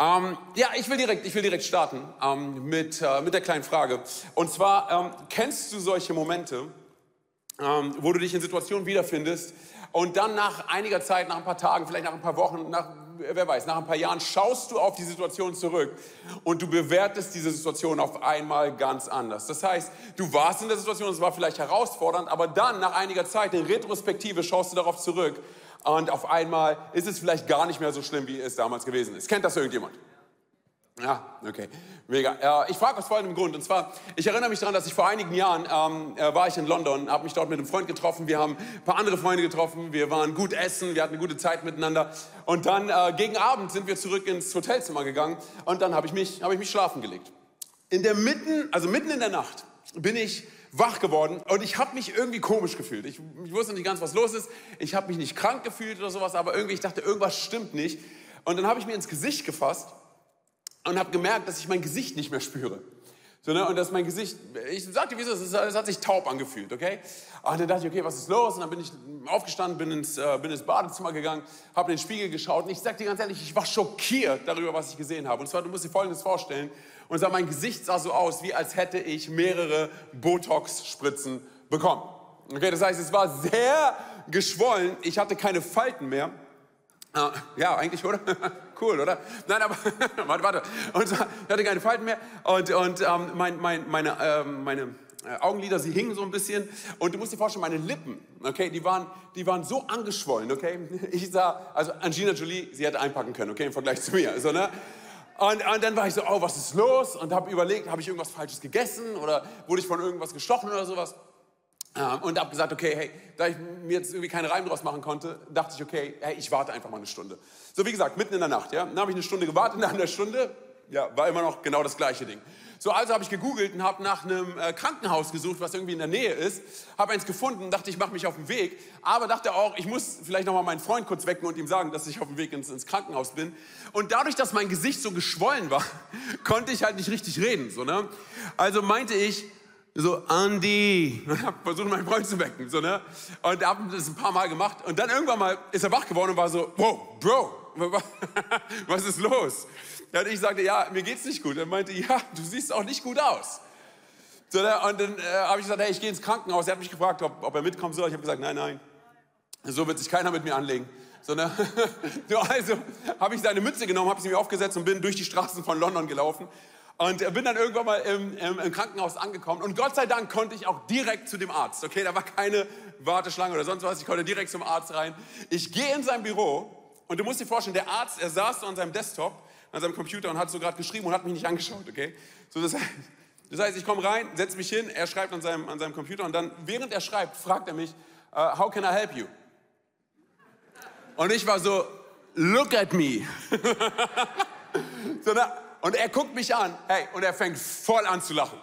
Ähm, ja, ich will direkt, ich will direkt starten ähm, mit, äh, mit der kleinen Frage. Und zwar, ähm, kennst du solche Momente, ähm, wo du dich in Situationen wiederfindest und dann nach einiger Zeit, nach ein paar Tagen, vielleicht nach ein paar Wochen, nach, wer weiß, nach ein paar Jahren schaust du auf die Situation zurück und du bewertest diese Situation auf einmal ganz anders. Das heißt, du warst in der Situation, es war vielleicht herausfordernd, aber dann nach einiger Zeit in Retrospektive schaust du darauf zurück und auf einmal ist es vielleicht gar nicht mehr so schlimm, wie es damals gewesen ist. Kennt das irgendjemand? Ja, okay, mega. Äh, ich frage aus folgendem Grund. Und zwar, ich erinnere mich daran, dass ich vor einigen Jahren ähm, äh, war ich in London, habe mich dort mit einem Freund getroffen. Wir haben ein paar andere Freunde getroffen. Wir waren gut essen, wir hatten eine gute Zeit miteinander. Und dann äh, gegen Abend sind wir zurück ins Hotelzimmer gegangen und dann habe ich mich, ich mich schlafen gelegt. In der mitten, also mitten in der Nacht, bin ich wach geworden und ich habe mich irgendwie komisch gefühlt. Ich, ich wusste nicht ganz, was los ist. Ich habe mich nicht krank gefühlt oder sowas, aber irgendwie ich dachte, irgendwas stimmt nicht. Und dann habe ich mir ins Gesicht gefasst und habe gemerkt, dass ich mein Gesicht nicht mehr spüre. So, ne? Und dass mein Gesicht, ich sagte, wieso, es, hat sich taub angefühlt, okay? Und dann dachte ich, okay, was ist los? Und dann bin ich aufgestanden, bin ins, äh, bin ins Badezimmer gegangen, habe in den Spiegel geschaut und ich sag dir ganz ehrlich, ich war schockiert darüber, was ich gesehen habe. Und zwar, du musst dir Folgendes vorstellen, und zwar, mein Gesicht sah so aus, wie als hätte ich mehrere Botox-Spritzen bekommen. Okay, das heißt, es war sehr geschwollen, ich hatte keine Falten mehr. Ah, ja, eigentlich, oder? cool, oder? Nein, aber warte, warte. Und ich hatte keine Falten mehr. Und, und ähm, mein, mein, meine, ähm, meine äh, Augenlider, sie hingen so ein bisschen. Und du musst dir vorstellen, meine Lippen, okay, die waren, die waren so angeschwollen, okay? Ich sah, also Angina Jolie, sie hätte einpacken können, okay, im Vergleich zu mir. So, ne? Und, und dann war ich so, oh, was ist los? Und habe überlegt, habe ich irgendwas Falsches gegessen oder wurde ich von irgendwas gestochen oder sowas? Ähm, und habe gesagt, okay, hey, da ich mir jetzt irgendwie keinen Reim draus machen konnte, dachte ich, okay, hey, ich warte einfach mal eine Stunde. So wie gesagt, mitten in der Nacht, ja. Dann habe ich eine Stunde gewartet, nach einer Stunde, ja, war immer noch genau das gleiche Ding. So, also habe ich gegoogelt und habe nach einem äh, Krankenhaus gesucht, was irgendwie in der Nähe ist. Habe eins gefunden, dachte, ich mache mich auf den Weg. Aber dachte auch, ich muss vielleicht nochmal meinen Freund kurz wecken und ihm sagen, dass ich auf dem Weg ins, ins Krankenhaus bin. Und dadurch, dass mein Gesicht so geschwollen war, konnte ich halt nicht richtig reden. So, ne? Also meinte ich, so, Andy, versucht meinen Freund zu wecken, so, ne? Und hat das ein paar Mal gemacht. Und dann irgendwann mal ist er wach geworden und war so, wow, Bro, was ist los? Und ich sagte, ja, mir geht's nicht gut. Er meinte, ja, du siehst auch nicht gut aus. So, ne? Und dann äh, habe ich gesagt, hey, ich gehe ins Krankenhaus. Er hat mich gefragt, ob, ob er mitkommen soll. Ich habe gesagt, nein, nein. So wird sich keiner mit mir anlegen. So, ne? also habe ich seine Mütze genommen, habe sie mir aufgesetzt und bin durch die Straßen von London gelaufen. Und bin dann irgendwann mal im, im, im, Krankenhaus angekommen. Und Gott sei Dank konnte ich auch direkt zu dem Arzt. Okay, da war keine Warteschlange oder sonst was. Ich konnte direkt zum Arzt rein. Ich gehe in sein Büro und du musst dir vorstellen, der Arzt, er saß so an seinem Desktop an seinem Computer und hat so gerade geschrieben und hat mich nicht angeschaut, okay? So, das, heißt, das heißt ich komme rein, setze mich hin, er schreibt an seinem, an seinem Computer und dann, während er schreibt, fragt er mich, uh, how can I help you? Und ich war so, look at me. so, na, und er guckt mich an, hey, und er fängt voll an zu lachen.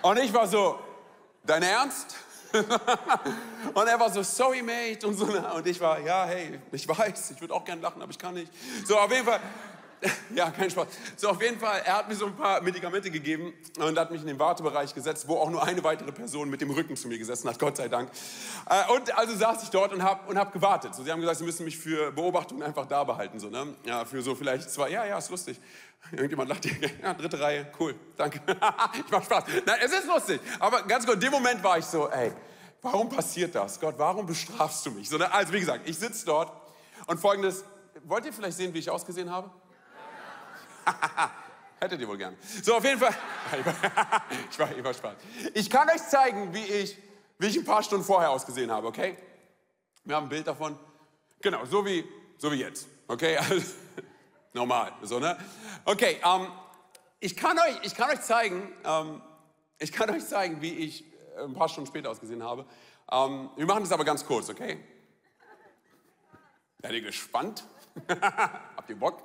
Und ich war so, dein Ernst? und er war so, sorry, mate. Und, so, und ich war, ja, hey, ich weiß, ich würde auch gern lachen, aber ich kann nicht. So, auf jeden Fall, ja, kein Spaß. So, auf jeden Fall, er hat mir so ein paar Medikamente gegeben und hat mich in den Wartebereich gesetzt, wo auch nur eine weitere Person mit dem Rücken zu mir gesessen hat, Gott sei Dank. Äh, und also saß ich dort und habe und hab gewartet. So, sie haben gesagt, sie müssen mich für Beobachtungen einfach da behalten. So, ne? Ja, für so vielleicht zwei, ja, ja, ist lustig. Irgendjemand lacht hier, ja, dritte Reihe, cool, danke. ich mach Spaß. Nein, es ist lustig. Aber ganz kurz, in dem Moment war ich so, ey, warum passiert das? Gott, warum bestrafst du mich? So, ne? Also, wie gesagt, ich sitze dort und folgendes, wollt ihr vielleicht sehen, wie ich ausgesehen habe? Hättet ihr wohl gern. So, auf jeden Fall. ich war immer Spaß. Ich kann euch zeigen, wie ich, wie ich ein paar Stunden vorher ausgesehen habe, okay? Wir haben ein Bild davon. Genau, so wie, so wie jetzt. Okay? Normal. So, ne? Okay, ähm, ich, kann euch, ich kann euch zeigen, ähm, ich kann euch zeigen, wie ich äh, ein paar Stunden später ausgesehen habe. Ähm, wir machen das aber ganz kurz, okay? Seid ihr gespannt? Habt ihr Bock?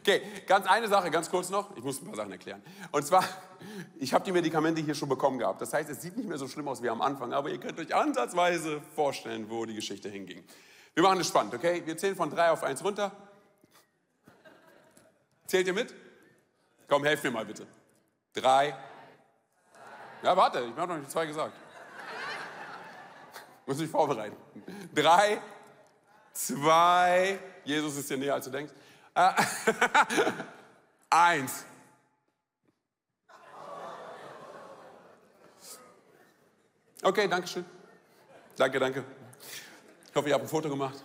Okay, ganz eine Sache, ganz kurz noch. Ich muss ein paar Sachen erklären. Und zwar, ich habe die Medikamente hier schon bekommen gehabt. Das heißt, es sieht nicht mehr so schlimm aus wie am Anfang, aber ihr könnt euch ansatzweise vorstellen, wo die Geschichte hinging. Wir machen es spannend, okay? Wir zählen von drei auf eins runter. Zählt ihr mit? Komm, helft mir mal bitte. Drei. Ja, warte, ich habe noch nicht zwei gesagt. Muss mich vorbereiten. Drei, zwei, Jesus ist dir näher, als du denkst. Äh, eins. Okay, danke schön. Danke, danke. Ich hoffe, ihr habt ein Foto gemacht.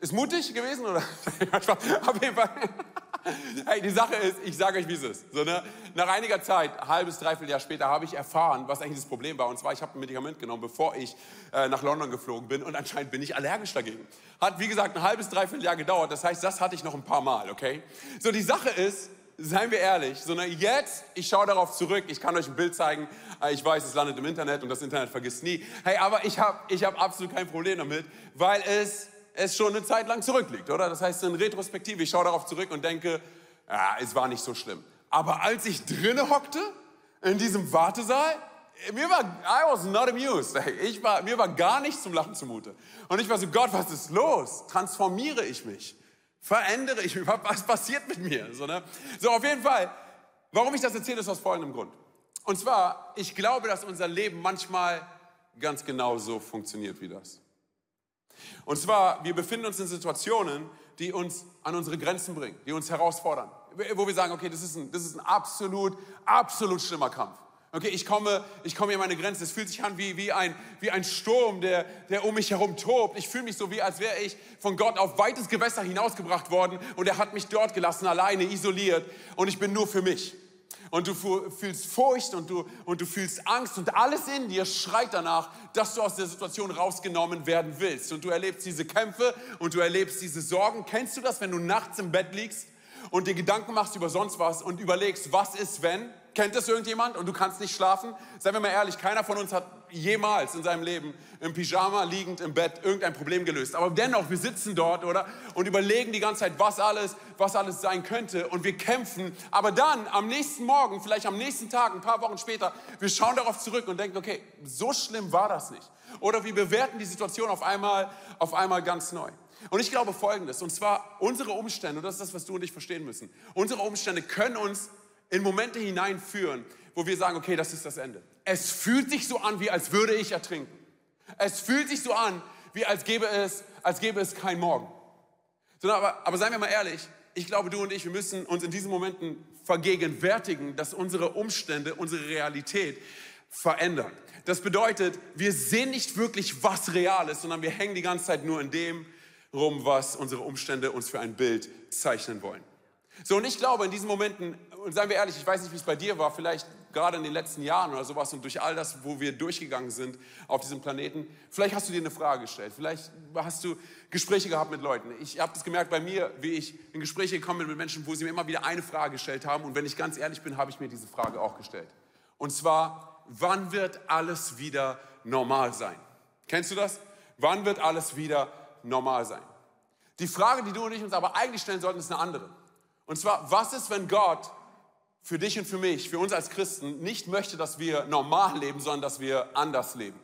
Ist mutig gewesen oder? Auf jeden Fall. Hey, die Sache ist, ich sage euch, wie es ist. So, ne? Nach einiger Zeit, ein halbes, dreiviertel Jahr später, habe ich erfahren, was eigentlich das Problem war. Und zwar, ich habe ein Medikament genommen, bevor ich äh, nach London geflogen bin. Und anscheinend bin ich allergisch dagegen. Hat, wie gesagt, ein halbes, dreiviertel Jahr gedauert. Das heißt, das hatte ich noch ein paar Mal, okay? So, die Sache ist, seien wir ehrlich, sondern jetzt, ich schaue darauf zurück, ich kann euch ein Bild zeigen, äh, ich weiß, es landet im Internet und das Internet vergisst nie. Hey, aber ich habe ich hab absolut kein Problem damit, weil es, es schon eine Zeit lang zurückliegt, oder? Das heißt, in Retrospektive, ich schaue darauf zurück und denke, ja, es war nicht so schlimm. Aber als ich drinnen hockte, in diesem Wartesaal, mir war, I was not amused. Ich war, mir war gar nichts zum Lachen zumute. Und ich war so, Gott, was ist los? Transformiere ich mich? Verändere ich mich? Was passiert mit mir? So, ne? so, auf jeden Fall, warum ich das erzähle, ist aus folgendem Grund. Und zwar, ich glaube, dass unser Leben manchmal ganz genau so funktioniert wie das. Und zwar, wir befinden uns in Situationen, die uns an unsere Grenzen bringen, die uns herausfordern, wo wir sagen, okay, das ist ein, das ist ein absolut, absolut schlimmer Kampf. Okay, ich komme, ich komme hier an meine Grenze. Es fühlt sich an wie, wie, ein, wie ein Sturm, der, der um mich herum tobt. Ich fühle mich so, wie als wäre ich von Gott auf weites Gewässer hinausgebracht worden und er hat mich dort gelassen, alleine, isoliert und ich bin nur für mich. Und du fühlst Furcht und du, und du fühlst Angst und alles in dir schreit danach, dass du aus der Situation rausgenommen werden willst. Und du erlebst diese Kämpfe und du erlebst diese Sorgen. Kennst du das, wenn du nachts im Bett liegst und dir Gedanken machst über sonst was und überlegst, was ist, wenn? Kennt das irgendjemand und du kannst nicht schlafen? Seien wir mal ehrlich, keiner von uns hat jemals in seinem Leben im Pyjama liegend im Bett irgendein Problem gelöst. Aber dennoch, wir sitzen dort, oder? Und überlegen die ganze Zeit, was alles, was alles sein könnte. Und wir kämpfen. Aber dann, am nächsten Morgen, vielleicht am nächsten Tag, ein paar Wochen später, wir schauen darauf zurück und denken, okay, so schlimm war das nicht. Oder wir bewerten die Situation auf einmal, auf einmal ganz neu. Und ich glaube Folgendes, und zwar unsere Umstände, und das ist das, was du und ich verstehen müssen, unsere Umstände können uns in Momente hineinführen, wo wir sagen, okay, das ist das Ende. Es fühlt sich so an, wie als würde ich ertrinken. Es fühlt sich so an, wie als gäbe es, als gäbe es kein Morgen. Aber, aber seien wir mal ehrlich, ich glaube, du und ich, wir müssen uns in diesen Momenten vergegenwärtigen, dass unsere Umstände, unsere Realität verändern. Das bedeutet, wir sehen nicht wirklich, was real ist, sondern wir hängen die ganze Zeit nur in dem rum, was unsere Umstände uns für ein Bild zeichnen wollen. So, und ich glaube, in diesen Momenten, und seien wir ehrlich, ich weiß nicht, wie es bei dir war, vielleicht gerade in den letzten Jahren oder sowas und durch all das, wo wir durchgegangen sind auf diesem Planeten, vielleicht hast du dir eine Frage gestellt, vielleicht hast du Gespräche gehabt mit Leuten. Ich habe das gemerkt bei mir, wie ich in Gespräche gekommen bin mit Menschen, wo sie mir immer wieder eine Frage gestellt haben und wenn ich ganz ehrlich bin, habe ich mir diese Frage auch gestellt. Und zwar, wann wird alles wieder normal sein? Kennst du das? Wann wird alles wieder normal sein? Die Frage, die du und ich uns aber eigentlich stellen sollten, ist eine andere. Und zwar, was ist, wenn Gott für dich und für mich, für uns als Christen, nicht möchte, dass wir normal leben, sondern dass wir anders leben?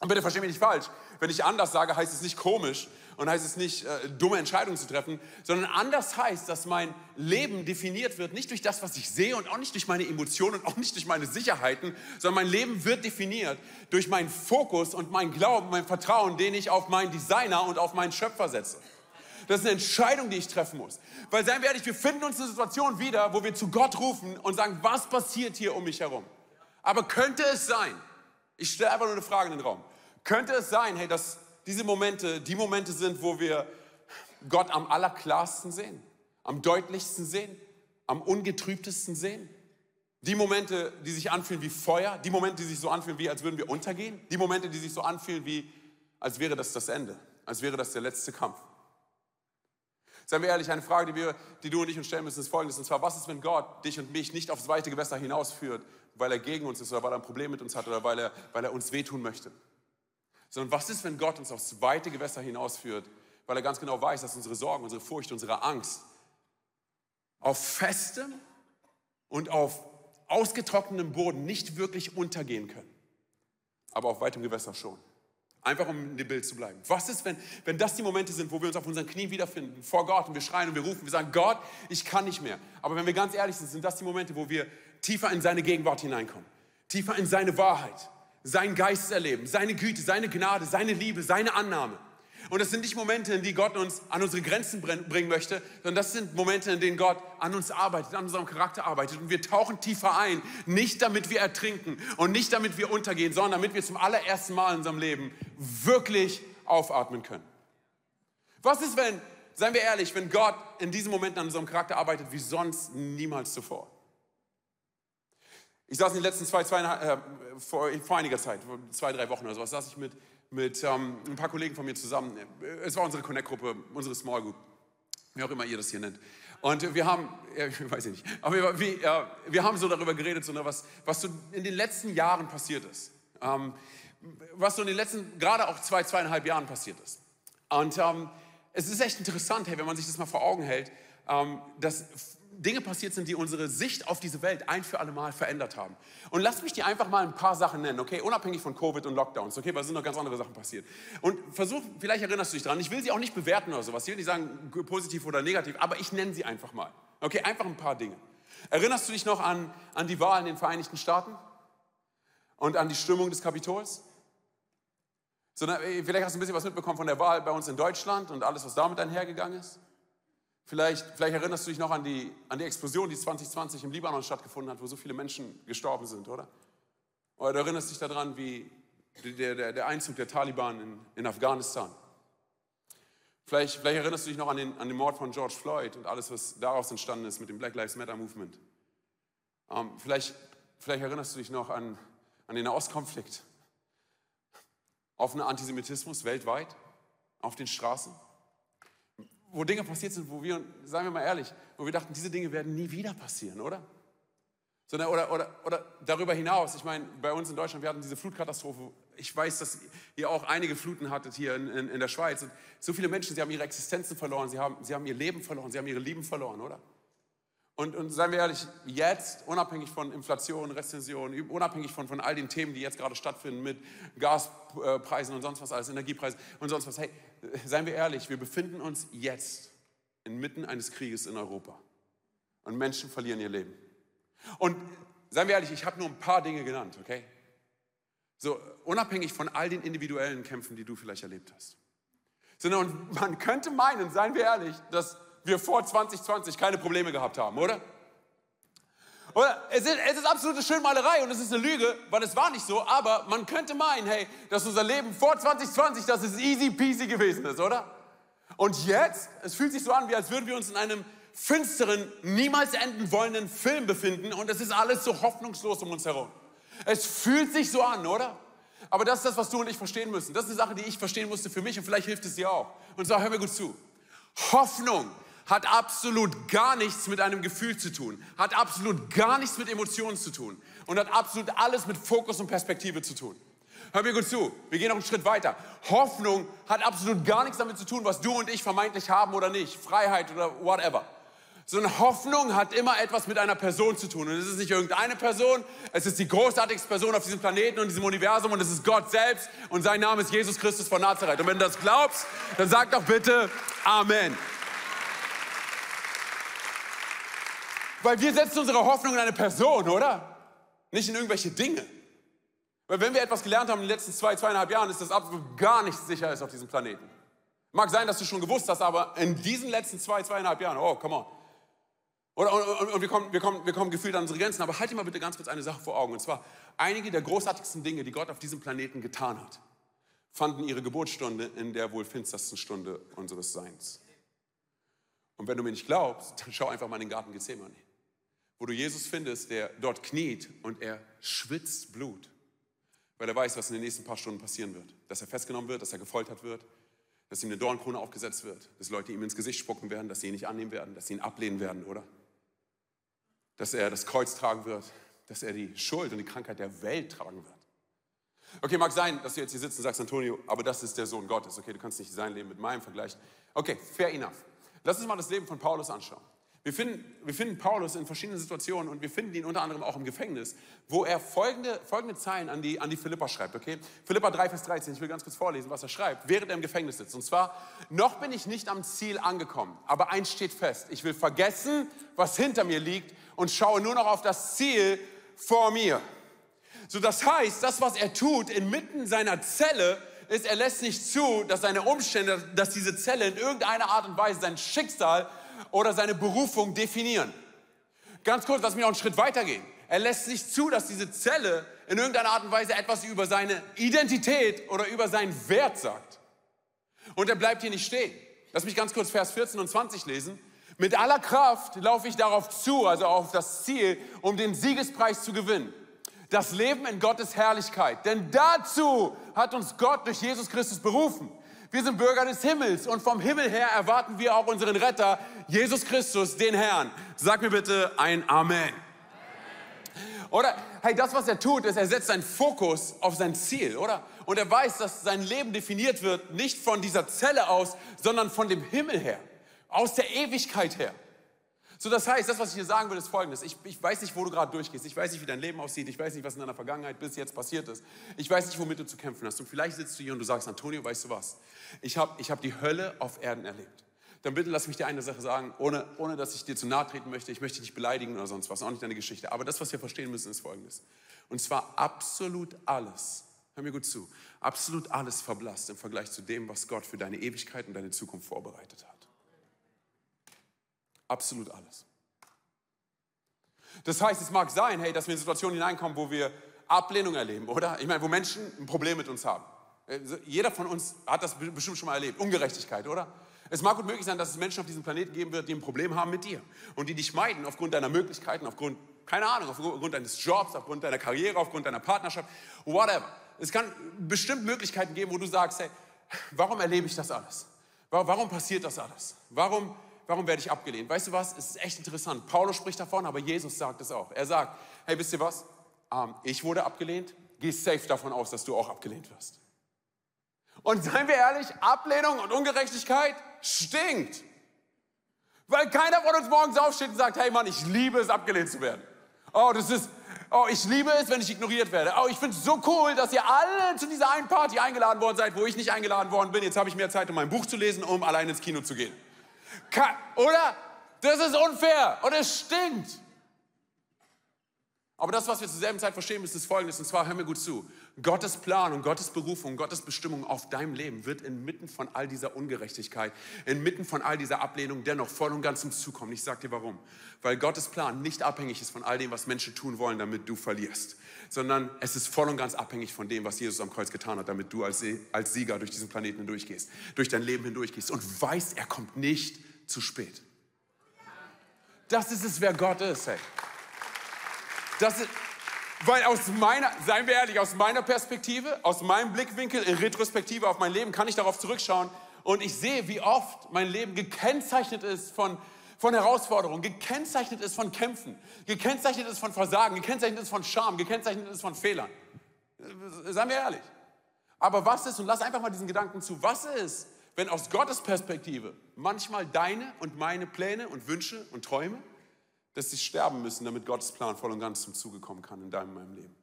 Und bitte versteh mich nicht falsch. Wenn ich anders sage, heißt es nicht komisch und heißt es nicht äh, dumme Entscheidungen zu treffen, sondern anders heißt, dass mein Leben definiert wird nicht durch das, was ich sehe und auch nicht durch meine Emotionen und auch nicht durch meine Sicherheiten, sondern mein Leben wird definiert durch meinen Fokus und meinen Glauben, mein Vertrauen, den ich auf meinen Designer und auf meinen Schöpfer setze. Das ist eine Entscheidung, die ich treffen muss. Weil, seien wir ehrlich, wir finden uns in einer Situation wieder, wo wir zu Gott rufen und sagen, was passiert hier um mich herum? Aber könnte es sein, ich stelle einfach nur eine Frage in den Raum, könnte es sein, hey, dass diese Momente die Momente sind, wo wir Gott am allerklarsten sehen, am deutlichsten sehen, am ungetrübtesten sehen? Die Momente, die sich anfühlen wie Feuer, die Momente, die sich so anfühlen wie, als würden wir untergehen, die Momente, die sich so anfühlen wie, als wäre das das Ende, als wäre das der letzte Kampf. Seien wir ehrlich, eine Frage, die, wir, die du und ich uns stellen müssen, ist folgendes. Und zwar, was ist, wenn Gott dich und mich nicht aufs weite Gewässer hinausführt, weil er gegen uns ist oder weil er ein Problem mit uns hat oder weil er, weil er uns wehtun möchte? Sondern was ist, wenn Gott uns aufs weite Gewässer hinausführt, weil er ganz genau weiß, dass unsere Sorgen, unsere Furcht, unsere Angst auf festem und auf ausgetrocknetem Boden nicht wirklich untergehen können, aber auf weitem Gewässer schon. Einfach um in dem Bild zu bleiben. Was ist, wenn, wenn das die Momente sind, wo wir uns auf unseren Knien wiederfinden, vor Gott und wir schreien und wir rufen, wir sagen, Gott, ich kann nicht mehr. Aber wenn wir ganz ehrlich sind, sind das die Momente, wo wir tiefer in seine Gegenwart hineinkommen, tiefer in seine Wahrheit, seinen Geist erleben, seine Güte, seine Gnade, seine Liebe, seine Annahme. Und das sind nicht Momente, in die Gott uns an unsere Grenzen bringen möchte, sondern das sind Momente, in denen Gott an uns arbeitet, an unserem Charakter arbeitet. Und wir tauchen tiefer ein, nicht damit wir ertrinken und nicht damit wir untergehen, sondern damit wir zum allerersten Mal in unserem Leben wirklich aufatmen können. Was ist, wenn, seien wir ehrlich, wenn Gott in diesen Momenten an unserem Charakter arbeitet wie sonst niemals zuvor? Ich saß in den letzten zwei, zwei äh, vor, vor, einiger Zeit, zwei, drei Wochen oder sowas, saß ich mit, mit ähm, ein paar Kollegen von mir zusammen. Es war unsere Connect-Gruppe, unsere Small Group, wie auch immer ihr das hier nennt. Und wir haben, ja, weiß ich nicht, aber wir, wir, äh, wir haben so darüber geredet, so, ne, was, was so in den letzten Jahren passiert ist. Ähm, was so in den letzten, gerade auch zwei, zweieinhalb Jahren passiert ist. Und ähm, es ist echt interessant, hey, wenn man sich das mal vor Augen hält, ähm, dass Dinge passiert sind, die unsere Sicht auf diese Welt ein für alle Mal verändert haben. Und lass mich dir einfach mal ein paar Sachen nennen, okay? Unabhängig von Covid und Lockdowns, okay? Weil es sind noch ganz andere Sachen passiert. Und versuch, vielleicht erinnerst du dich dran, ich will sie auch nicht bewerten oder sowas, ich will nicht sagen positiv oder negativ, aber ich nenne sie einfach mal. Okay? Einfach ein paar Dinge. Erinnerst du dich noch an, an die Wahl in den Vereinigten Staaten? Und an die Stimmung des Kapitols? Sondern vielleicht hast du ein bisschen was mitbekommen von der Wahl bei uns in Deutschland und alles, was damit einhergegangen ist. Vielleicht, vielleicht erinnerst du dich noch an die, an die Explosion, die 2020 im Libanon stattgefunden hat, wo so viele Menschen gestorben sind, oder? Oder du erinnerst dich daran, wie der, der, der Einzug der Taliban in, in Afghanistan. Vielleicht, vielleicht, erinnerst du dich noch an den, an den, Mord von George Floyd und alles, was daraus entstanden ist mit dem Black Lives Matter Movement. Ähm, vielleicht, vielleicht, erinnerst du dich noch an, an den Nahostkonflikt, offener Antisemitismus weltweit, auf den Straßen wo Dinge passiert sind, wo wir, sagen wir mal ehrlich, wo wir dachten, diese Dinge werden nie wieder passieren, oder? Oder, oder, oder darüber hinaus, ich meine, bei uns in Deutschland, wir hatten diese Flutkatastrophe. Ich weiß, dass ihr auch einige Fluten hattet hier in, in, in der Schweiz. Und so viele Menschen, sie haben ihre Existenzen verloren, sie haben, sie haben ihr Leben verloren, sie haben ihre Lieben verloren, oder? Und, und seien wir ehrlich, jetzt, unabhängig von Inflation, Rezession, unabhängig von, von all den Themen, die jetzt gerade stattfinden mit Gaspreisen und sonst was alles, Energiepreisen und sonst was, hey, seien wir ehrlich, wir befinden uns jetzt inmitten eines Krieges in Europa. Und Menschen verlieren ihr Leben. Und seien wir ehrlich, ich habe nur ein paar Dinge genannt, okay? So, unabhängig von all den individuellen Kämpfen, die du vielleicht erlebt hast. Sondern man könnte meinen, seien wir ehrlich, dass wir vor 2020 keine Probleme gehabt haben, oder? Oder? Es ist, es ist absolute Schönmalerei und es ist eine Lüge, weil es war nicht so, aber man könnte meinen, hey, dass unser Leben vor 2020, dass es easy peasy gewesen ist, oder? Und jetzt, es fühlt sich so an, wie als würden wir uns in einem finsteren, niemals enden wollenden Film befinden und es ist alles so hoffnungslos um uns herum. Es fühlt sich so an, oder? Aber das ist das, was du und ich verstehen müssen. Das ist eine Sache, die ich verstehen musste für mich und vielleicht hilft es dir auch. Und zwar, hör mir gut zu. Hoffnung hat absolut gar nichts mit einem Gefühl zu tun, hat absolut gar nichts mit Emotionen zu tun und hat absolut alles mit Fokus und Perspektive zu tun. Hör mir gut zu, wir gehen noch einen Schritt weiter. Hoffnung hat absolut gar nichts damit zu tun, was du und ich vermeintlich haben oder nicht, Freiheit oder whatever. Sondern Hoffnung hat immer etwas mit einer Person zu tun. Und es ist nicht irgendeine Person, es ist die großartigste Person auf diesem Planeten und diesem Universum und es ist Gott selbst und sein Name ist Jesus Christus von Nazareth. Und wenn du das glaubst, dann sag doch bitte Amen. Weil wir setzen unsere Hoffnung in eine Person, oder? Nicht in irgendwelche Dinge. Weil wenn wir etwas gelernt haben in den letzten zwei, zweieinhalb Jahren, ist das absolut gar nichts sicher ist auf diesem Planeten. Mag sein, dass du schon gewusst hast, aber in diesen letzten zwei, zweieinhalb Jahren, oh, come on. Oder, und, und, und wir, kommen, wir, kommen, wir kommen gefühlt an unsere Grenzen. Aber halt dir mal bitte ganz kurz eine Sache vor Augen. Und zwar, einige der großartigsten Dinge, die Gott auf diesem Planeten getan hat, fanden ihre Geburtsstunde in der wohl finstersten Stunde unseres Seins. Und wenn du mir nicht glaubst, dann schau einfach mal in den Garten Gethsemane wo du Jesus findest, der dort kniet und er schwitzt Blut, weil er weiß, was in den nächsten paar Stunden passieren wird. Dass er festgenommen wird, dass er gefoltert wird, dass ihm eine Dornkrone aufgesetzt wird, dass Leute ihm ins Gesicht spucken werden, dass sie ihn nicht annehmen werden, dass sie ihn ablehnen werden, oder? Dass er das Kreuz tragen wird, dass er die Schuld und die Krankheit der Welt tragen wird. Okay, mag sein, dass du jetzt hier sitzt und sagst, Antonio, aber das ist der Sohn Gottes. Okay, du kannst nicht sein Leben mit meinem vergleichen. Okay, fair enough. Lass uns mal das Leben von Paulus anschauen. Wir finden, wir finden Paulus in verschiedenen Situationen und wir finden ihn unter anderem auch im Gefängnis, wo er folgende, folgende Zeilen an die, an die Philippa schreibt. Okay? Philippa 3, Vers 13, ich will ganz kurz vorlesen, was er schreibt, während er im Gefängnis sitzt. Und zwar, noch bin ich nicht am Ziel angekommen, aber eins steht fest, ich will vergessen, was hinter mir liegt und schaue nur noch auf das Ziel vor mir. So das heißt, das, was er tut inmitten seiner Zelle, ist, er lässt nicht zu, dass seine Umstände, dass diese Zelle in irgendeiner Art und Weise sein Schicksal oder seine Berufung definieren. Ganz kurz, lass mich noch einen Schritt weitergehen. Er lässt nicht zu, dass diese Zelle in irgendeiner Art und Weise etwas über seine Identität oder über seinen Wert sagt. Und er bleibt hier nicht stehen. Lass mich ganz kurz Vers 14 und 20 lesen. Mit aller Kraft laufe ich darauf zu, also auf das Ziel, um den Siegespreis zu gewinnen. Das Leben in Gottes Herrlichkeit. Denn dazu hat uns Gott durch Jesus Christus berufen. Wir sind Bürger des Himmels und vom Himmel her erwarten wir auch unseren Retter, Jesus Christus, den Herrn. Sag mir bitte ein Amen. Oder, hey, das, was er tut, ist, er setzt seinen Fokus auf sein Ziel, oder? Und er weiß, dass sein Leben definiert wird, nicht von dieser Zelle aus, sondern von dem Himmel her, aus der Ewigkeit her. So, das heißt, das, was ich hier sagen will, ist folgendes. Ich, ich weiß nicht, wo du gerade durchgehst. Ich weiß nicht, wie dein Leben aussieht. Ich weiß nicht, was in deiner Vergangenheit bis jetzt passiert ist. Ich weiß nicht, womit du zu kämpfen hast. Und vielleicht sitzt du hier und du sagst, Antonio, weißt du was? Ich habe ich hab die Hölle auf Erden erlebt dann bitte lass mich dir eine Sache sagen, ohne, ohne dass ich dir zu nahe treten möchte. Ich möchte dich beleidigen oder sonst was, auch nicht deine Geschichte. Aber das, was wir verstehen müssen, ist Folgendes. Und zwar absolut alles, hör mir gut zu, absolut alles verblasst im Vergleich zu dem, was Gott für deine Ewigkeit und deine Zukunft vorbereitet hat. Absolut alles. Das heißt, es mag sein, hey, dass wir in Situationen hineinkommen, wo wir Ablehnung erleben, oder? Ich meine, wo Menschen ein Problem mit uns haben. Jeder von uns hat das bestimmt schon mal erlebt. Ungerechtigkeit, oder? Es mag gut möglich sein, dass es Menschen auf diesem Planeten geben wird, die ein Problem haben mit dir und die dich meiden aufgrund deiner Möglichkeiten, aufgrund, keine Ahnung, aufgrund deines Jobs, aufgrund deiner Karriere, aufgrund deiner Partnerschaft, whatever. Es kann bestimmt Möglichkeiten geben, wo du sagst, hey, warum erlebe ich das alles? Warum passiert das alles? Warum, warum werde ich abgelehnt? Weißt du was? Es ist echt interessant. Paulus spricht davon, aber Jesus sagt es auch. Er sagt, hey, wisst ihr was? Ähm, ich wurde abgelehnt. Geh safe davon aus, dass du auch abgelehnt wirst. Und seien wir ehrlich, Ablehnung und Ungerechtigkeit stinkt. Weil keiner von uns morgens aufsteht und sagt, hey Mann, ich liebe es, abgelehnt zu werden. Oh, das ist, oh, ich liebe es, wenn ich ignoriert werde. Oh, ich finde es so cool, dass ihr alle zu dieser einen Party eingeladen worden seid, wo ich nicht eingeladen worden bin. Jetzt habe ich mehr Zeit, um mein Buch zu lesen, um allein ins Kino zu gehen. Ka oder? Das ist unfair und es stinkt. Aber das, was wir zur selben Zeit verstehen müssen, ist folgendes, und zwar hör mir gut zu. Gottes Plan und Gottes Berufung, Gottes Bestimmung auf deinem Leben wird inmitten von all dieser Ungerechtigkeit, inmitten von all dieser Ablehnung dennoch voll und ganz zum Zug kommen. Ich sage dir warum. Weil Gottes Plan nicht abhängig ist von all dem, was Menschen tun wollen, damit du verlierst, sondern es ist voll und ganz abhängig von dem, was Jesus am Kreuz getan hat, damit du als Sieger durch diesen Planeten hindurchgehst, durch dein Leben hindurchgehst und weißt, er kommt nicht zu spät. Das ist es, wer Gott ist, hey. Das ist, weil aus meiner, seien wir ehrlich, aus meiner Perspektive, aus meinem Blickwinkel, in Retrospektive auf mein Leben, kann ich darauf zurückschauen und ich sehe, wie oft mein Leben gekennzeichnet ist von, von Herausforderungen, gekennzeichnet ist von Kämpfen, gekennzeichnet ist von Versagen, gekennzeichnet ist von Scham, gekennzeichnet ist von Fehlern. Seien wir ehrlich. Aber was ist, und lass einfach mal diesen Gedanken zu, was ist, wenn aus Gottes Perspektive manchmal deine und meine Pläne und Wünsche und Träume dass sie sterben müssen, damit Gottes Plan voll und ganz zum Zuge kommen kann in deinem und meinem Leben.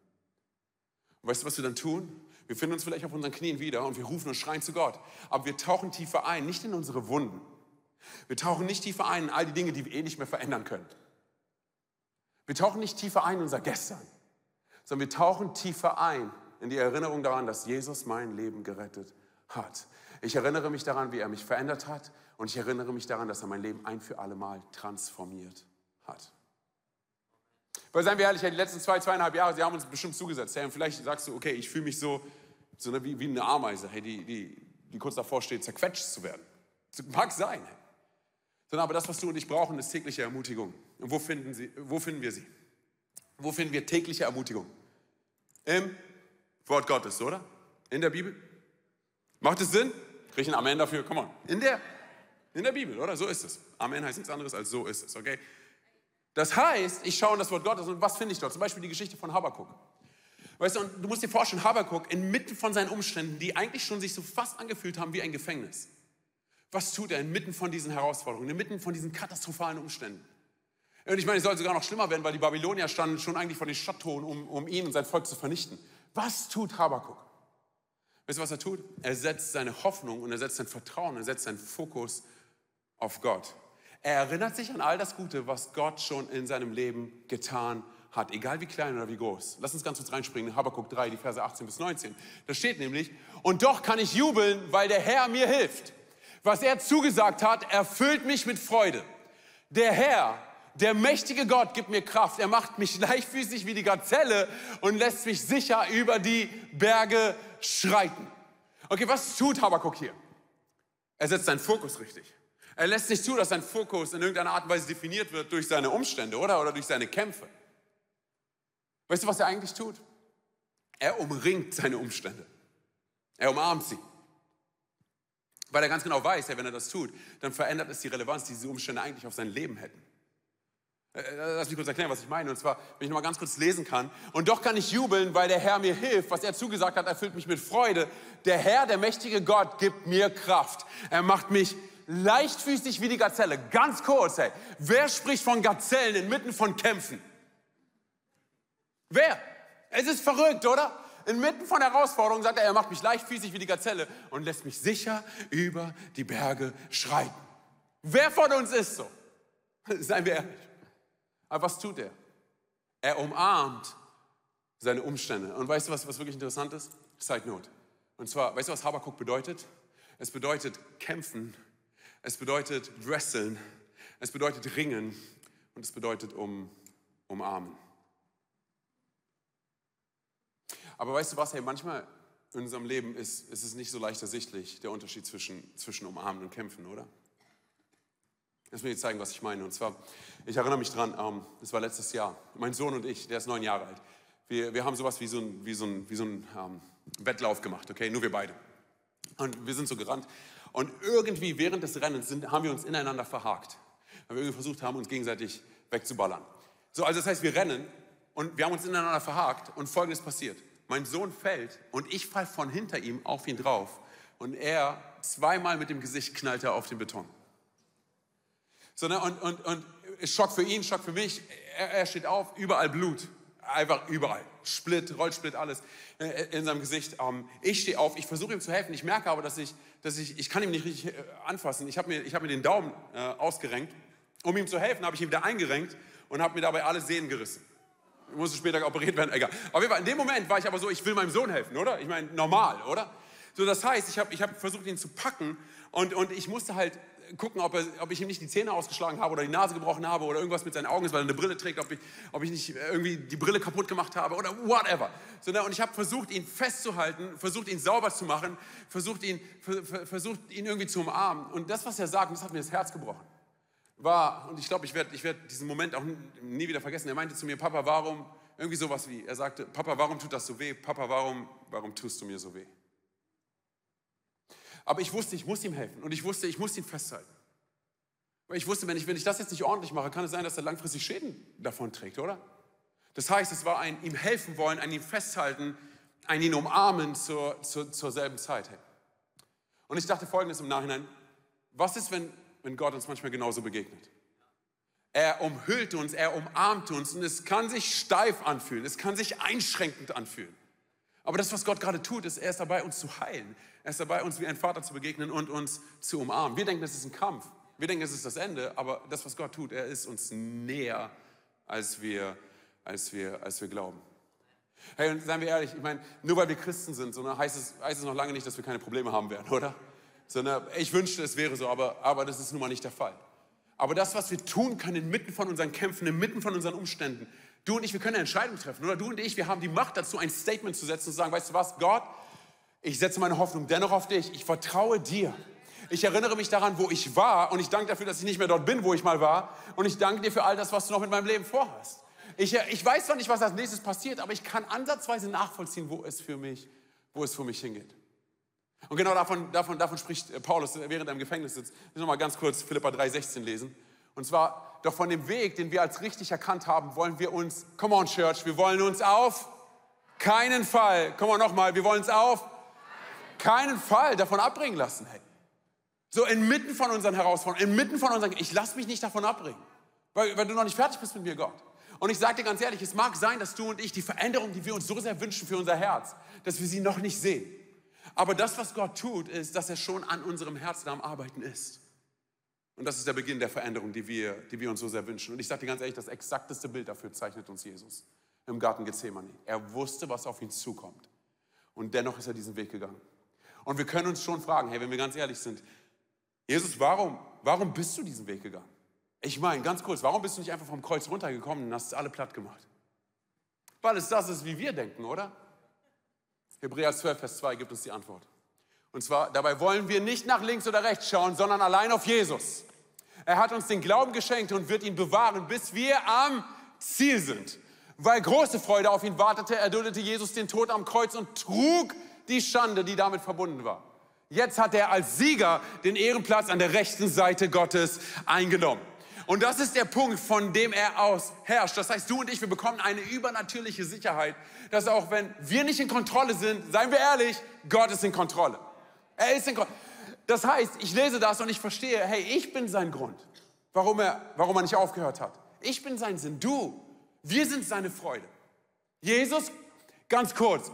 Und weißt du, was wir dann tun? Wir finden uns vielleicht auf unseren Knien wieder und wir rufen und schreien zu Gott. Aber wir tauchen tiefer ein, nicht in unsere Wunden. Wir tauchen nicht tiefer ein in all die Dinge, die wir eh nicht mehr verändern können. Wir tauchen nicht tiefer ein in unser Gestern, sondern wir tauchen tiefer ein in die Erinnerung daran, dass Jesus mein Leben gerettet hat. Ich erinnere mich daran, wie er mich verändert hat und ich erinnere mich daran, dass er mein Leben ein für alle Mal transformiert hat. Weil seien wir ehrlich, die letzten zwei, zweieinhalb Jahre, sie haben uns bestimmt zugesetzt. Hey, und vielleicht sagst du, okay, ich fühle mich so, so eine, wie, wie eine Ameise, hey, die, die, die kurz davor steht, zerquetscht zu werden. Das mag sein. Hey. Sondern aber das, was du und ich brauchen, ist tägliche Ermutigung. Und wo finden, sie, wo finden wir sie? Wo finden wir tägliche Ermutigung? Im Wort Gottes, oder? In der Bibel? Macht es Sinn? Kriege ich ein Amen dafür? Komm on. In der, in der Bibel, oder? So ist es. Amen heißt nichts anderes als so ist es, okay? Das heißt, ich schaue in das Wort Gottes und was finde ich dort? Zum Beispiel die Geschichte von Habakkuk. Weißt du, und du musst dir vorstellen, Habakkuk inmitten von seinen Umständen, die eigentlich schon sich so fast angefühlt haben wie ein Gefängnis. Was tut er inmitten von diesen Herausforderungen, inmitten von diesen katastrophalen Umständen? Und ich meine, es soll sogar noch schlimmer werden, weil die Babylonier standen schon eigentlich vor den Stadttoren, um, um ihn und sein Volk zu vernichten. Was tut Habakkuk? Weißt du, was er tut? Er setzt seine Hoffnung und er setzt sein Vertrauen, er setzt seinen Fokus auf Gott. Er erinnert sich an all das Gute, was Gott schon in seinem Leben getan hat, egal wie klein oder wie groß. Lass uns ganz kurz reinspringen in Habakkuk 3, die Verse 18 bis 19. Da steht nämlich, und doch kann ich jubeln, weil der Herr mir hilft. Was er zugesagt hat, erfüllt mich mit Freude. Der Herr, der mächtige Gott gibt mir Kraft. Er macht mich leichtfüßig wie die Gazelle und lässt mich sicher über die Berge schreiten. Okay, was tut Habakkuk hier? Er setzt seinen Fokus richtig. Er lässt nicht zu, dass sein Fokus in irgendeiner Art und Weise definiert wird durch seine Umstände, oder? Oder durch seine Kämpfe. Weißt du, was er eigentlich tut? Er umringt seine Umstände. Er umarmt sie. Weil er ganz genau weiß, wenn er das tut, dann verändert es die Relevanz, die diese Umstände eigentlich auf sein Leben hätten. Äh, äh, lass mich kurz erklären, was ich meine. Und zwar, wenn ich noch mal ganz kurz lesen kann. Und doch kann ich jubeln, weil der Herr mir hilft. Was er zugesagt hat, erfüllt mich mit Freude. Der Herr, der mächtige Gott, gibt mir Kraft. Er macht mich leichtfüßig wie die Gazelle. Ganz kurz, hey. Wer spricht von Gazellen inmitten von Kämpfen? Wer? Es ist verrückt, oder? Inmitten von Herausforderungen sagt er, er macht mich leichtfüßig wie die Gazelle und lässt mich sicher über die Berge schreiten. Wer von uns ist so? Seien wir ehrlich. Aber was tut er? Er umarmt seine Umstände. Und weißt du, was, was wirklich interessant ist? Zeitnot. Und zwar, weißt du, was Habakuk bedeutet? Es bedeutet kämpfen es bedeutet wresteln, es bedeutet ringen und es bedeutet um, umarmen. Aber weißt du was, hey, manchmal in unserem Leben ist, ist es nicht so leicht ersichtlich, der Unterschied zwischen, zwischen umarmen und kämpfen, oder? Lass mir jetzt zeigen, was ich meine. Und zwar, ich erinnere mich dran, ähm, das war letztes Jahr, mein Sohn und ich, der ist neun Jahre alt, wir, wir haben sowas wie so ein, wie so ein, wie so ein ähm, Wettlauf gemacht, okay, nur wir beide. Und wir sind so gerannt und irgendwie während des Rennens sind, haben wir uns ineinander verhakt. Weil wir irgendwie versucht haben, uns gegenseitig wegzuballern. So, also das heißt, wir rennen und wir haben uns ineinander verhakt und Folgendes passiert. Mein Sohn fällt und ich falle von hinter ihm auf ihn drauf und er zweimal mit dem Gesicht knallt er auf den Beton. So, ne, und, und, und Schock für ihn, Schock für mich. Er, er steht auf, überall Blut. Einfach überall. Split, Rollsplit, alles in seinem Gesicht. Ähm, ich stehe auf, ich versuche ihm zu helfen. Ich merke aber, dass ich, dass ich, ich kann ihm nicht richtig äh, anfassen. Ich habe mir, hab mir den Daumen äh, ausgerenkt. Um ihm zu helfen, habe ich ihn wieder eingerenkt und habe mir dabei alle Sehnen gerissen. Ich musste später operiert werden, egal. Auf jeden Fall, in dem Moment war ich aber so, ich will meinem Sohn helfen, oder? Ich meine, normal, oder? So, das heißt, ich habe ich hab versucht, ihn zu packen und, und ich musste halt gucken, ob, er, ob ich ihm nicht die Zähne ausgeschlagen habe oder die Nase gebrochen habe oder irgendwas mit seinen Augen ist, weil er eine Brille trägt, ob ich, ob ich nicht irgendwie die Brille kaputt gemacht habe oder whatever. So, und ich habe versucht, ihn festzuhalten, versucht, ihn sauber zu machen, versucht ihn, versucht, ihn irgendwie zu umarmen. Und das, was er sagt, das hat mir das Herz gebrochen. War, und ich glaube, ich werde ich werd diesen Moment auch nie wieder vergessen. Er meinte zu mir, Papa, warum, irgendwie sowas wie, er sagte, Papa, warum tut das so weh? Papa, warum, warum tust du mir so weh? Aber ich wusste, ich muss ihm helfen und ich wusste, ich muss ihn festhalten. Weil ich wusste, wenn ich, wenn ich das jetzt nicht ordentlich mache, kann es sein, dass er langfristig Schäden davon trägt, oder? Das heißt, es war ein ihm helfen wollen, ein ihm festhalten, ein ihn umarmen zur, zur, zur selben Zeit. Und ich dachte folgendes im Nachhinein, was ist, wenn, wenn Gott uns manchmal genauso begegnet? Er umhüllt uns, er umarmt uns und es kann sich steif anfühlen, es kann sich einschränkend anfühlen. Aber das, was Gott gerade tut, ist, er ist dabei, uns zu heilen. Er ist dabei, uns wie ein Vater zu begegnen und uns zu umarmen. Wir denken, das ist ein Kampf. Wir denken, es ist das Ende. Aber das, was Gott tut, er ist uns näher, als wir, als wir, als wir glauben. Hey, und seien wir ehrlich, ich meine, nur weil wir Christen sind, so, ne, heißt, es, heißt es noch lange nicht, dass wir keine Probleme haben werden, oder? Sondern ich wünschte, es wäre so, aber, aber das ist nun mal nicht der Fall. Aber das, was wir tun können inmitten von unseren Kämpfen, inmitten von unseren Umständen, Du und ich, wir können eine Entscheidung treffen. Oder du und ich, wir haben die Macht dazu, ein Statement zu setzen und zu sagen, weißt du was, Gott, ich setze meine Hoffnung dennoch auf dich. Ich vertraue dir. Ich erinnere mich daran, wo ich war und ich danke dafür, dass ich nicht mehr dort bin, wo ich mal war. Und ich danke dir für all das, was du noch mit meinem Leben vorhast. Ich, ich weiß zwar nicht, was als nächstes passiert, aber ich kann ansatzweise nachvollziehen, wo es für mich, wo es für mich hingeht. Und genau davon, davon, davon spricht Paulus, während er im Gefängnis sitzt. Ich will noch mal ganz kurz Philippa 3,16 lesen. Und zwar, doch von dem Weg, den wir als richtig erkannt haben, wollen wir uns, come on Church, wir wollen uns auf keinen Fall, komm mal nochmal, wir wollen uns auf keinen Fall davon abbringen lassen. Hey. So inmitten von unseren Herausforderungen, inmitten von unseren, ich lasse mich nicht davon abbringen, weil, weil du noch nicht fertig bist mit mir, Gott. Und ich sage dir ganz ehrlich, es mag sein, dass du und ich die Veränderung, die wir uns so sehr wünschen für unser Herz, dass wir sie noch nicht sehen. Aber das, was Gott tut, ist, dass er schon an unserem Herzen am Arbeiten ist. Und das ist der Beginn der Veränderung, die wir, die wir uns so sehr wünschen. Und ich sage dir ganz ehrlich, das exakteste Bild dafür zeichnet uns Jesus im Garten Gethsemane. Er wusste, was auf ihn zukommt. Und dennoch ist er diesen Weg gegangen. Und wir können uns schon fragen, hey, wenn wir ganz ehrlich sind, Jesus, warum, warum bist du diesen Weg gegangen? Ich meine, ganz kurz, warum bist du nicht einfach vom Kreuz runtergekommen und hast alle platt gemacht? Weil es das ist, wie wir denken, oder? Hebräer 12, Vers 2 gibt uns die Antwort. Und zwar, dabei wollen wir nicht nach links oder rechts schauen, sondern allein auf Jesus. Er hat uns den Glauben geschenkt und wird ihn bewahren, bis wir am Ziel sind. Weil große Freude auf ihn wartete, erduldete Jesus den Tod am Kreuz und trug die Schande, die damit verbunden war. Jetzt hat er als Sieger den Ehrenplatz an der rechten Seite Gottes eingenommen. Und das ist der Punkt, von dem er aus herrscht. Das heißt, du und ich, wir bekommen eine übernatürliche Sicherheit, dass auch wenn wir nicht in Kontrolle sind, seien wir ehrlich, Gott ist in Kontrolle. Er ist in Kontrolle. Das heißt, ich lese das und ich verstehe, hey, ich bin sein Grund, warum er, warum er nicht aufgehört hat. Ich bin sein Sinn, du. Wir sind seine Freude. Jesus, ganz kurz,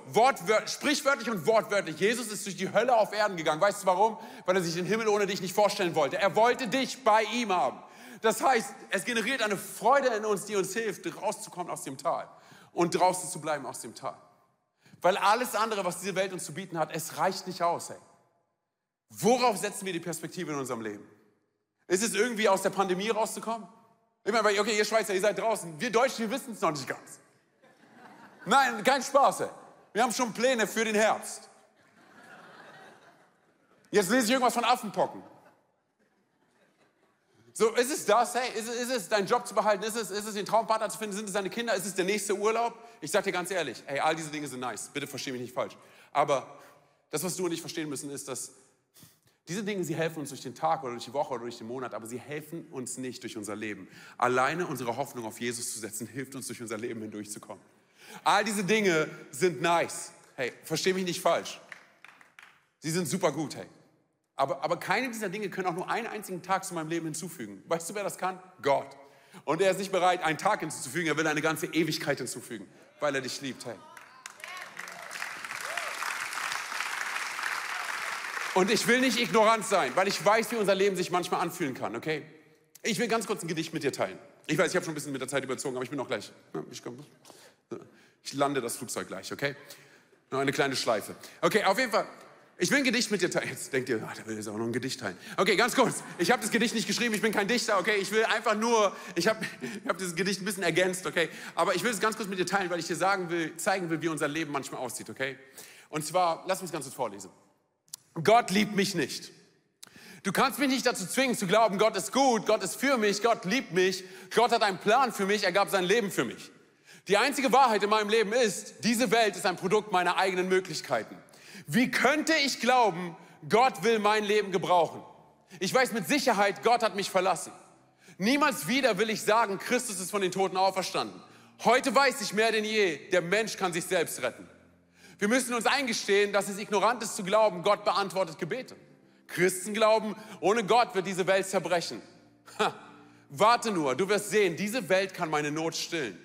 sprichwörtlich und wortwörtlich, Jesus ist durch die Hölle auf Erden gegangen. Weißt du warum? Weil er sich den Himmel ohne dich nicht vorstellen wollte. Er wollte dich bei ihm haben. Das heißt, es generiert eine Freude in uns, die uns hilft, rauszukommen aus dem Tal und draußen zu bleiben aus dem Tal. Weil alles andere, was diese Welt uns zu bieten hat, es reicht nicht aus. Ey. Worauf setzen wir die Perspektive in unserem Leben? Ist es irgendwie aus der Pandemie rauszukommen? Ich meine, okay, ihr Schweizer, ihr seid draußen. Wir Deutschen, wir wissen es noch nicht ganz. Nein, kein Spaß. Ey. Wir haben schon Pläne für den Herbst. Jetzt lese ich irgendwas von Affenpocken. So, ist es das? Hey, ist es, ist es dein Job zu behalten? Ist es, ist es den Traumpartner zu finden? Sind es deine Kinder? Ist es der nächste Urlaub? Ich sage dir ganz ehrlich, hey, all diese Dinge sind nice. Bitte verstehe mich nicht falsch. Aber das, was du und ich verstehen müssen, ist, dass diese Dinge, sie helfen uns durch den Tag oder durch die Woche oder durch den Monat, aber sie helfen uns nicht durch unser Leben. Alleine unsere Hoffnung auf Jesus zu setzen, hilft uns durch unser Leben hindurchzukommen. All diese Dinge sind nice. Hey, verstehe mich nicht falsch. Sie sind super gut, hey. Aber, aber keine dieser Dinge können auch nur einen einzigen Tag zu meinem Leben hinzufügen. Weißt du, wer das kann? Gott. Und er ist nicht bereit, einen Tag hinzuzufügen, er will eine ganze Ewigkeit hinzufügen, weil er dich liebt. Hey. Und ich will nicht ignorant sein, weil ich weiß, wie unser Leben sich manchmal anfühlen kann, okay? Ich will ganz kurz ein Gedicht mit dir teilen. Ich weiß, ich habe schon ein bisschen mit der Zeit überzogen, aber ich bin noch gleich. Ich, ich lande das Flugzeug gleich, okay? Noch eine kleine Schleife. Okay, auf jeden Fall, ich will ein Gedicht mit dir teilen. Jetzt denkt ihr, ach, der will jetzt auch noch ein Gedicht teilen. Okay, ganz kurz. Ich habe das Gedicht nicht geschrieben, ich bin kein Dichter, okay? Ich will einfach nur, ich habe ich hab dieses Gedicht ein bisschen ergänzt, okay? Aber ich will es ganz kurz mit dir teilen, weil ich dir sagen will, zeigen will, wie unser Leben manchmal aussieht, okay? Und zwar, lass uns ganz kurz vorlesen. Gott liebt mich nicht. Du kannst mich nicht dazu zwingen zu glauben, Gott ist gut, Gott ist für mich, Gott liebt mich, Gott hat einen Plan für mich, er gab sein Leben für mich. Die einzige Wahrheit in meinem Leben ist, diese Welt ist ein Produkt meiner eigenen Möglichkeiten. Wie könnte ich glauben, Gott will mein Leben gebrauchen? Ich weiß mit Sicherheit, Gott hat mich verlassen. Niemals wieder will ich sagen, Christus ist von den Toten auferstanden. Heute weiß ich mehr denn je, der Mensch kann sich selbst retten. Wir müssen uns eingestehen, dass es ignorant ist zu glauben, Gott beantwortet Gebete. Christen glauben, ohne Gott wird diese Welt zerbrechen. Ha, warte nur, du wirst sehen, diese Welt kann meine Not stillen.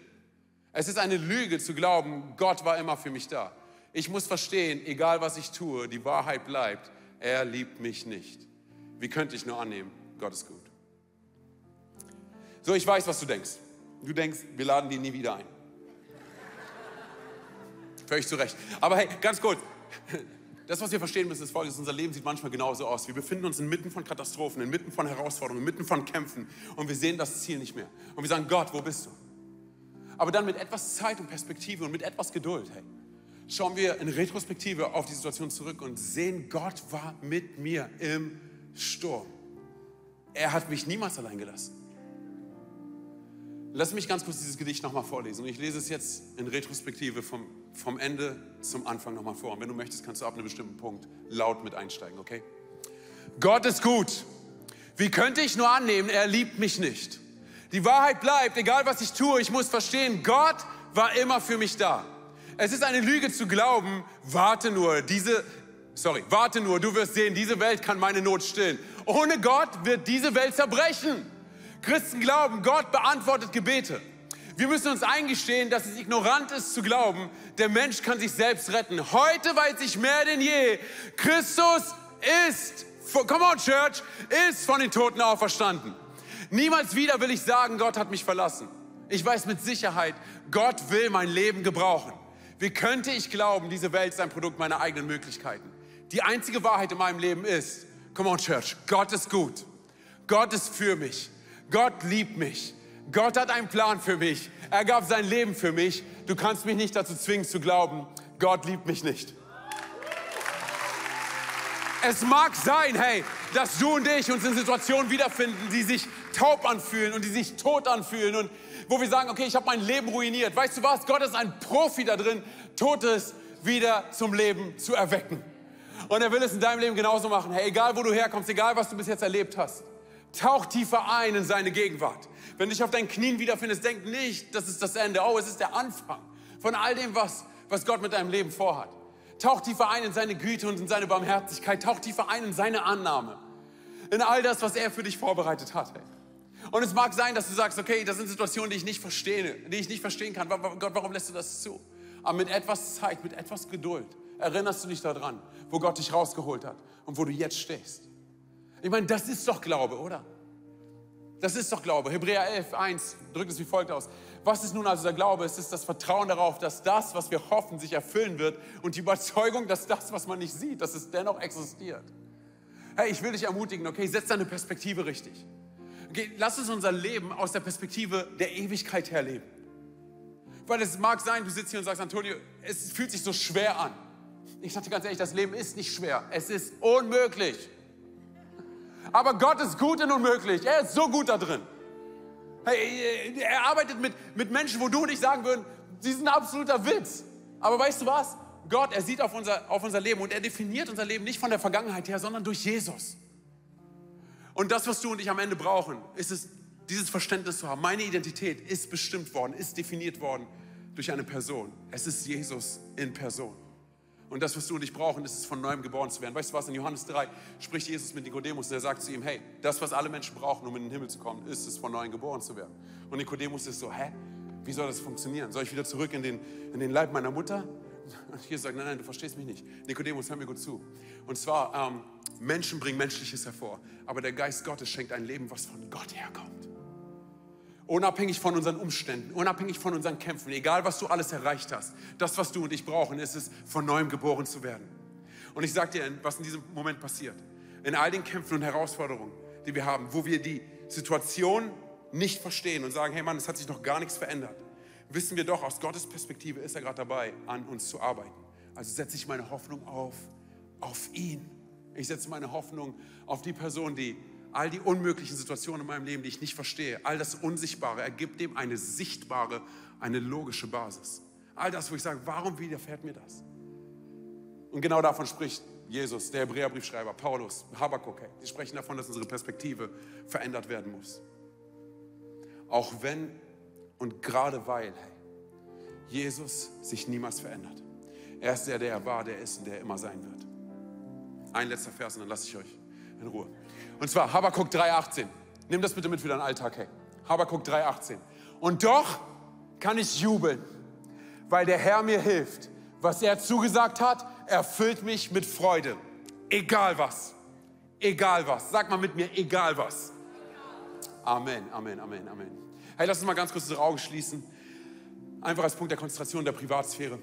Es ist eine Lüge zu glauben, Gott war immer für mich da. Ich muss verstehen, egal was ich tue, die Wahrheit bleibt, er liebt mich nicht. Wie könnte ich nur annehmen, Gott ist gut. So, ich weiß, was du denkst. Du denkst, wir laden die nie wieder ein. Völlig zu Recht. Aber hey, ganz kurz. Das, was wir verstehen müssen, ist folgendes. Unser Leben sieht manchmal genauso aus. Wir befinden uns inmitten von Katastrophen, inmitten von Herausforderungen, inmitten von Kämpfen und wir sehen das Ziel nicht mehr. Und wir sagen, Gott, wo bist du? Aber dann mit etwas Zeit und Perspektive und mit etwas Geduld, hey, schauen wir in Retrospektive auf die Situation zurück und sehen, Gott war mit mir im Sturm. Er hat mich niemals allein gelassen. Lass mich ganz kurz dieses Gedicht nochmal vorlesen. Und ich lese es jetzt in Retrospektive vom, vom Ende zum Anfang nochmal vor. Und wenn du möchtest, kannst du ab einem bestimmten Punkt laut mit einsteigen, okay? Gott ist gut. Wie könnte ich nur annehmen, er liebt mich nicht? Die Wahrheit bleibt, egal was ich tue, ich muss verstehen, Gott war immer für mich da. Es ist eine Lüge zu glauben, warte nur, diese, sorry, warte nur, du wirst sehen, diese Welt kann meine Not stillen. Ohne Gott wird diese Welt zerbrechen. Christen glauben, Gott beantwortet Gebete. Wir müssen uns eingestehen, dass es ignorant ist zu glauben, der Mensch kann sich selbst retten. Heute weiß ich mehr denn je, Christus ist come on Church, ist von den Toten auferstanden. Niemals wieder will ich sagen, Gott hat mich verlassen. Ich weiß mit Sicherheit, Gott will mein Leben gebrauchen. Wie könnte ich glauben, diese Welt ist ein Produkt meiner eigenen Möglichkeiten? Die einzige Wahrheit in meinem Leben ist, come on Church, Gott ist gut. Gott ist für mich. Gott liebt mich. Gott hat einen Plan für mich. Er gab sein Leben für mich. Du kannst mich nicht dazu zwingen zu glauben, Gott liebt mich nicht. Es mag sein, hey, dass du und ich uns in Situationen wiederfinden, die sich taub anfühlen und die sich tot anfühlen und wo wir sagen, okay, ich habe mein Leben ruiniert. Weißt du was? Gott ist ein Profi da drin, Totes wieder zum Leben zu erwecken. Und er will es in deinem Leben genauso machen. Hey, egal wo du herkommst, egal was du bis jetzt erlebt hast, tauch tiefer ein in seine Gegenwart. Wenn du dich auf deinen Knien wiederfindest, denk nicht, das ist das Ende. Oh, es ist der Anfang von all dem, was, was Gott mit deinem Leben vorhat. Tauch tiefer ein in seine Güte und in seine Barmherzigkeit. Tauch tiefer ein in seine Annahme. In all das, was er für dich vorbereitet hat. Hey. Und es mag sein, dass du sagst, okay, das sind Situationen, die ich nicht verstehe, die ich nicht verstehen kann. Gott, warum lässt du das zu? Aber mit etwas Zeit, mit etwas Geduld erinnerst du dich daran, wo Gott dich rausgeholt hat und wo du jetzt stehst. Ich meine, das ist doch Glaube, oder? Das ist doch Glaube. Hebräer 11, 1 drückt es wie folgt aus. Was ist nun also der Glaube? Es ist das Vertrauen darauf, dass das, was wir hoffen, sich erfüllen wird und die Überzeugung, dass das, was man nicht sieht, dass es dennoch existiert. Hey, ich will dich ermutigen, okay, setz deine Perspektive richtig. Okay, lass uns unser Leben aus der Perspektive der Ewigkeit her leben. Weil es mag sein, du sitzt hier und sagst, Antonio, es fühlt sich so schwer an. Ich dir ganz ehrlich, das Leben ist nicht schwer. Es ist unmöglich. Aber Gott ist gut und unmöglich. Er ist so gut da drin. Er arbeitet mit, mit Menschen, wo du und ich sagen würden, sie sind absoluter Witz. Aber weißt du was? Gott, er sieht auf unser, auf unser Leben und er definiert unser Leben nicht von der Vergangenheit her, sondern durch Jesus. Und das, was du und ich am Ende brauchen, ist es, dieses Verständnis zu haben. Meine Identität ist bestimmt worden, ist definiert worden durch eine Person. Es ist Jesus in Person. Und das, was du und ich brauchen, ist es, von neuem geboren zu werden. Weißt du was? In Johannes 3 spricht Jesus mit Nikodemus und er sagt zu ihm: Hey, das, was alle Menschen brauchen, um in den Himmel zu kommen, ist es, von neuem geboren zu werden. Und Nikodemus ist so: Hä? Wie soll das funktionieren? Soll ich wieder zurück in den, in den Leib meiner Mutter? Und Jesus sagt: Nein, nein, du verstehst mich nicht. Nikodemus, hör mir gut zu. Und zwar, ähm, Menschen bringen Menschliches hervor, aber der Geist Gottes schenkt ein Leben, was von Gott herkommt. Unabhängig von unseren Umständen, unabhängig von unseren Kämpfen, egal was du alles erreicht hast, das, was du und ich brauchen, ist es, von neuem geboren zu werden. Und ich sage dir, was in diesem Moment passiert. In all den Kämpfen und Herausforderungen, die wir haben, wo wir die Situation nicht verstehen und sagen, hey Mann, es hat sich noch gar nichts verändert, wissen wir doch, aus Gottes Perspektive ist er gerade dabei, an uns zu arbeiten. Also setze ich meine Hoffnung auf, auf ihn. Ich setze meine Hoffnung auf die Person, die all die unmöglichen Situationen in meinem Leben, die ich nicht verstehe, all das Unsichtbare, ergibt dem eine sichtbare, eine logische Basis. All das, wo ich sage, warum widerfährt mir das? Und genau davon spricht Jesus, der Hebräerbriefschreiber, Paulus, Habakkuk. Die sprechen davon, dass unsere Perspektive verändert werden muss. Auch wenn und gerade weil hey, Jesus sich niemals verändert. Er ist der, der er war, der ist und der immer sein wird. Ein letzter Vers und dann lasse ich euch in Ruhe. Und zwar Habakkuk 3,18. Nimm das bitte mit für deinen Alltag, hey. Habakkuk 3,18. Und doch kann ich jubeln, weil der Herr mir hilft. Was er zugesagt hat, erfüllt mich mit Freude. Egal was. Egal was. Sag mal mit mir, egal was. Amen, Amen, Amen, Amen. Hey, lass uns mal ganz kurz unsere Augen schließen. Einfach als Punkt der Konzentration der Privatsphäre.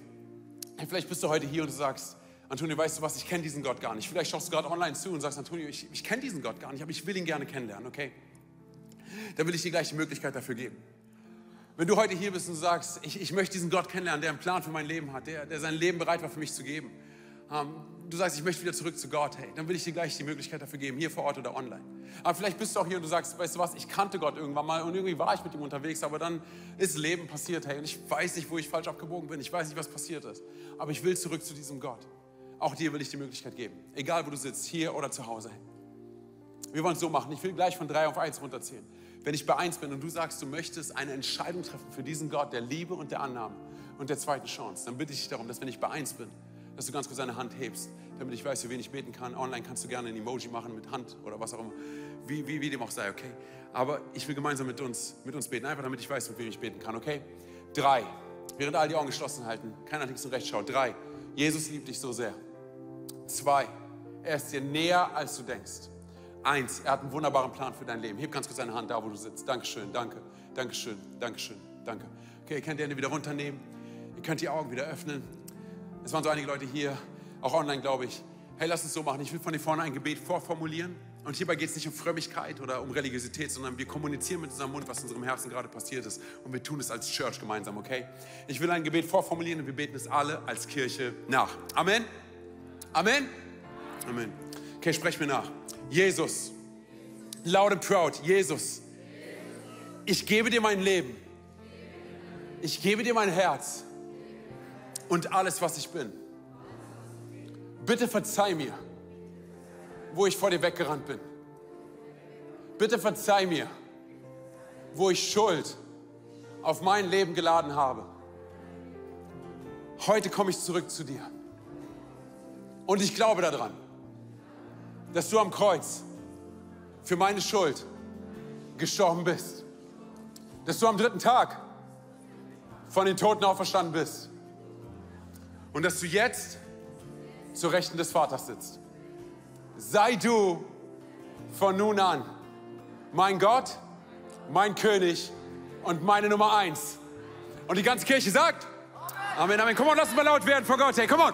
Hey, vielleicht bist du heute hier und du sagst, Antonio, weißt du was, ich kenne diesen Gott gar nicht. Vielleicht schaust du gerade online zu und sagst, Antonio, ich, ich kenne diesen Gott gar nicht, aber ich will ihn gerne kennenlernen, okay? Dann will ich dir gleich die Möglichkeit dafür geben. Wenn du heute hier bist und sagst, ich, ich möchte diesen Gott kennenlernen, der einen Plan für mein Leben hat, der, der sein Leben bereit war für mich zu geben. Ähm, du sagst, ich möchte wieder zurück zu Gott, hey, dann will ich dir gleich die Möglichkeit dafür geben, hier vor Ort oder online. Aber vielleicht bist du auch hier und du sagst, weißt du was, ich kannte Gott irgendwann mal und irgendwie war ich mit ihm unterwegs, aber dann ist Leben passiert, hey, und ich weiß nicht, wo ich falsch abgebogen bin, ich weiß nicht, was passiert ist, aber ich will zurück zu diesem Gott. Auch dir will ich die Möglichkeit geben. Egal, wo du sitzt, hier oder zu Hause. Wir wollen es so machen. Ich will gleich von drei auf eins runterzählen. Wenn ich bei eins bin und du sagst, du möchtest eine Entscheidung treffen für diesen Gott der Liebe und der Annahme und der zweiten Chance, dann bitte ich dich darum, dass wenn ich bei eins bin, dass du ganz kurz deine Hand hebst, damit ich weiß, für wen ich beten kann. Online kannst du gerne ein Emoji machen mit Hand oder was auch immer, wie, wie, wie dem auch sei, okay? Aber ich will gemeinsam mit uns, mit uns beten, einfach damit ich weiß, für wen ich beten kann, okay? Drei. Während alle die Augen geschlossen halten, keiner links und rechts schaut. Drei. Jesus liebt dich so sehr. Zwei, Er ist dir näher, als du denkst. Eins, er hat einen wunderbaren Plan für dein Leben. Heb ganz kurz deine Hand da, wo du sitzt. Dankeschön, danke, Dankeschön, Dankeschön, danke. Okay, ihr könnt die Hände wieder runternehmen. Ihr könnt die Augen wieder öffnen. Es waren so einige Leute hier, auch online, glaube ich. Hey, lass uns so machen. Ich will von dir vorne ein Gebet vorformulieren. Und hierbei geht es nicht um Frömmigkeit oder um Religiosität, sondern wir kommunizieren mit unserem Mund, was in unserem Herzen gerade passiert ist. Und wir tun es als Church gemeinsam, okay? Ich will ein Gebet vorformulieren und wir beten es alle als Kirche nach. Amen. Amen. Amen. Okay, sprech mir nach. Jesus, loud and proud, Jesus, ich gebe dir mein Leben. Ich gebe dir mein Herz und alles, was ich bin. Bitte verzeih mir, wo ich vor dir weggerannt bin. Bitte verzeih mir, wo ich Schuld auf mein Leben geladen habe. Heute komme ich zurück zu dir. Und ich glaube daran, dass du am Kreuz für meine Schuld gestorben bist. Dass du am dritten Tag von den Toten auferstanden bist. Und dass du jetzt zur Rechten des Vaters sitzt. Sei du von nun an mein Gott, mein König und meine Nummer eins. Und die ganze Kirche sagt, Amen, Amen. Komm on, lass uns mal laut werden vor Gott. Hey, komm on.